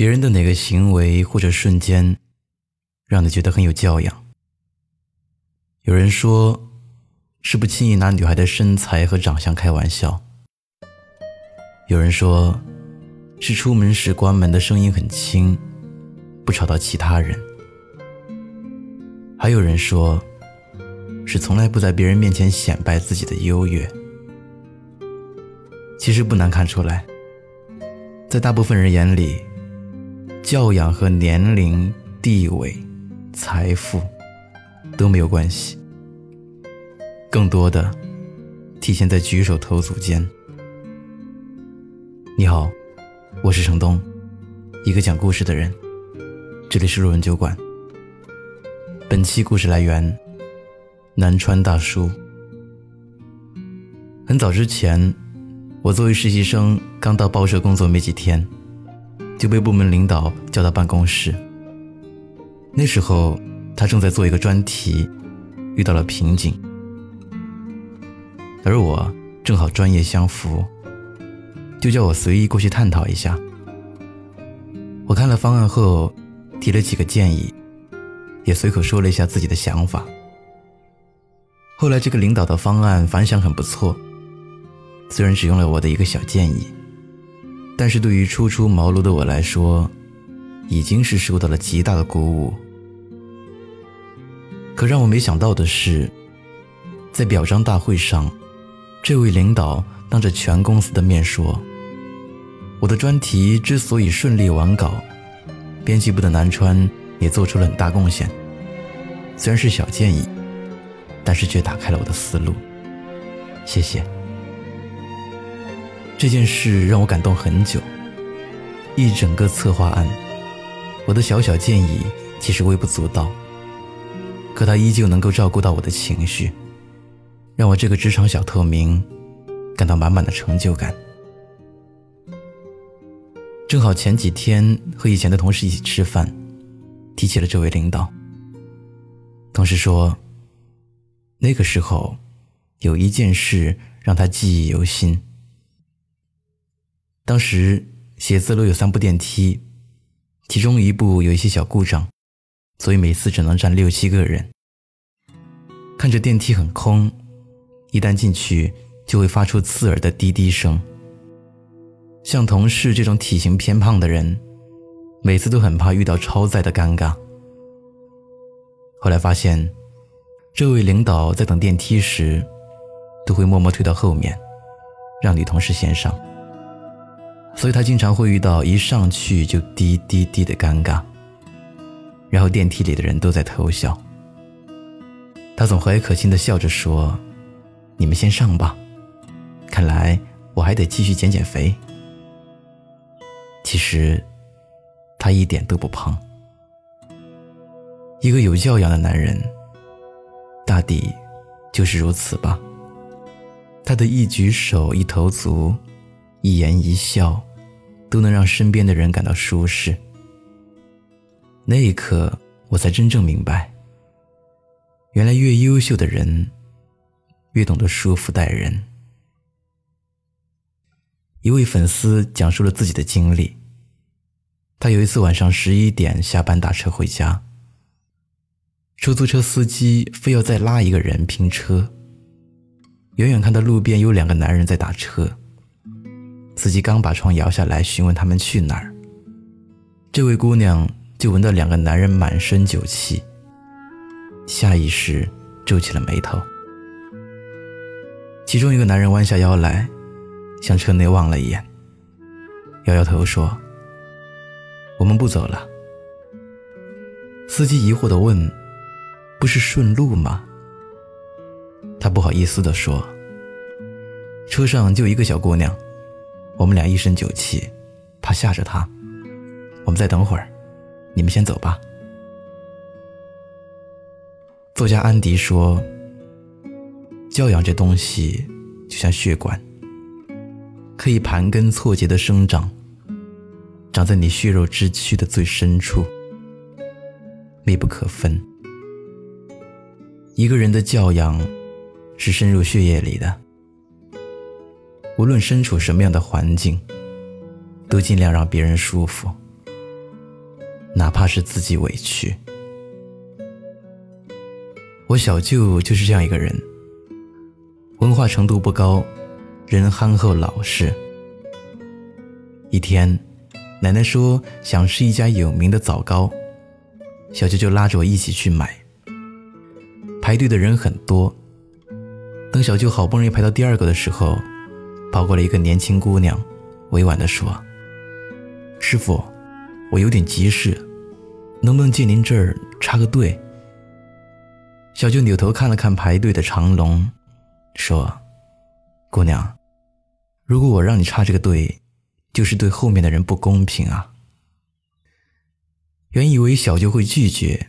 别人的哪个行为或者瞬间，让你觉得很有教养？有人说，是不轻易拿女孩的身材和长相开玩笑；有人说，是出门时关门的声音很轻，不吵到其他人；还有人说，是从来不在别人面前显摆自己的优越。其实不难看出来，在大部分人眼里，教养和年龄、地位、财富都没有关系，更多的体现在举手投足间。你好，我是程东，一个讲故事的人，这里是路人酒馆。本期故事来源南川大叔。很早之前。我作为实习生，刚到报社工作没几天，就被部门领导叫到办公室。那时候，他正在做一个专题，遇到了瓶颈，而我正好专业相符，就叫我随意过去探讨一下。我看了方案后，提了几个建议，也随口说了一下自己的想法。后来，这个领导的方案反响很不错。虽然只用了我的一个小建议，但是对于初出茅庐的我来说，已经是受到了极大的鼓舞。可让我没想到的是，在表彰大会上，这位领导当着全公司的面说：“我的专题之所以顺利完稿，编辑部的南川也做出了很大贡献。虽然是小建议，但是却打开了我的思路。谢谢。”这件事让我感动很久。一整个策划案，我的小小建议其实微不足道，可他依旧能够照顾到我的情绪，让我这个职场小透明感到满满的成就感。正好前几天和以前的同事一起吃饭，提起了这位领导。同事说，那个时候有一件事让他记忆犹新。当时写字楼有三部电梯，其中一部有一些小故障，所以每次只能站六七个人。看着电梯很空，一旦进去就会发出刺耳的滴滴声。像同事这种体型偏胖的人，每次都很怕遇到超载的尴尬。后来发现，这位领导在等电梯时，都会默默退到后面，让女同事先上。所以他经常会遇到一上去就滴滴滴的尴尬，然后电梯里的人都在偷笑。他总和蔼可亲的笑着说：“你们先上吧，看来我还得继续减减肥。”其实，他一点都不胖。一个有教养的男人，大抵就是如此吧。他的一举手一投足。一言一笑，都能让身边的人感到舒适。那一刻，我才真正明白，原来越优秀的人，越懂得舒服待人。一位粉丝讲述了自己的经历。他有一次晚上十一点下班打车回家，出租车司机非要再拉一个人拼车。远远看到路边有两个男人在打车。司机刚把窗摇下来，询问他们去哪儿，这位姑娘就闻到两个男人满身酒气，下意识皱起了眉头。其中一个男人弯下腰来，向车内望了一眼，摇摇头说：“我们不走了。”司机疑惑地问：“不是顺路吗？”他不好意思地说：“车上就一个小姑娘。”我们俩一身酒气，怕吓着他。我们再等会儿，你们先走吧。作家安迪说：“教养这东西就像血管，可以盘根错节的生长，长在你血肉之躯的最深处，密不可分。一个人的教养是深入血液里的。”无论身处什么样的环境，都尽量让别人舒服。哪怕是自己委屈。我小舅就是这样一个人，文化程度不高，人憨厚老实。一天，奶奶说想吃一家有名的枣糕，小舅就拉着我一起去买。排队的人很多，等小舅好不容易排到第二个的时候，跑过来一个年轻姑娘，委婉地说：“师傅，我有点急事，能不能借您这儿插个队？”小舅扭头看了看排队的长龙，说：“姑娘，如果我让你插这个队，就是对后面的人不公平啊。”原以为小舅会拒绝，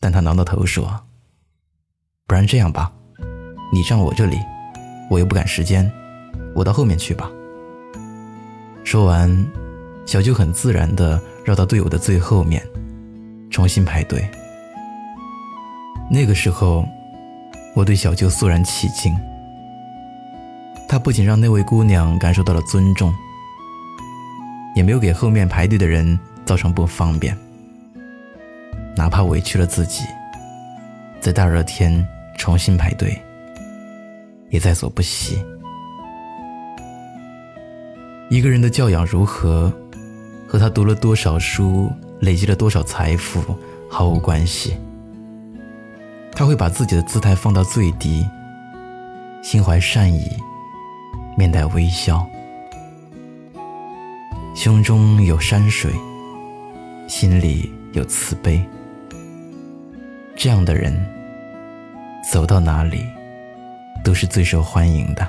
但他挠挠头说：“不然这样吧，你站我这里，我又不赶时间，我到后面去吧。”说完，小舅很自然地绕到队伍的最后面，重新排队。那个时候，我对小舅肃然起敬。他不仅让那位姑娘感受到了尊重，也没有给后面排队的人造成不方便。哪怕委屈了自己，在大热天重新排队，也在所不惜。一个人的教养如何，和他读了多少书、累积了多少财富毫无关系。他会把自己的姿态放到最低，心怀善意，面带微笑，胸中有山水，心里有慈悲。这样的人，走到哪里，都是最受欢迎的。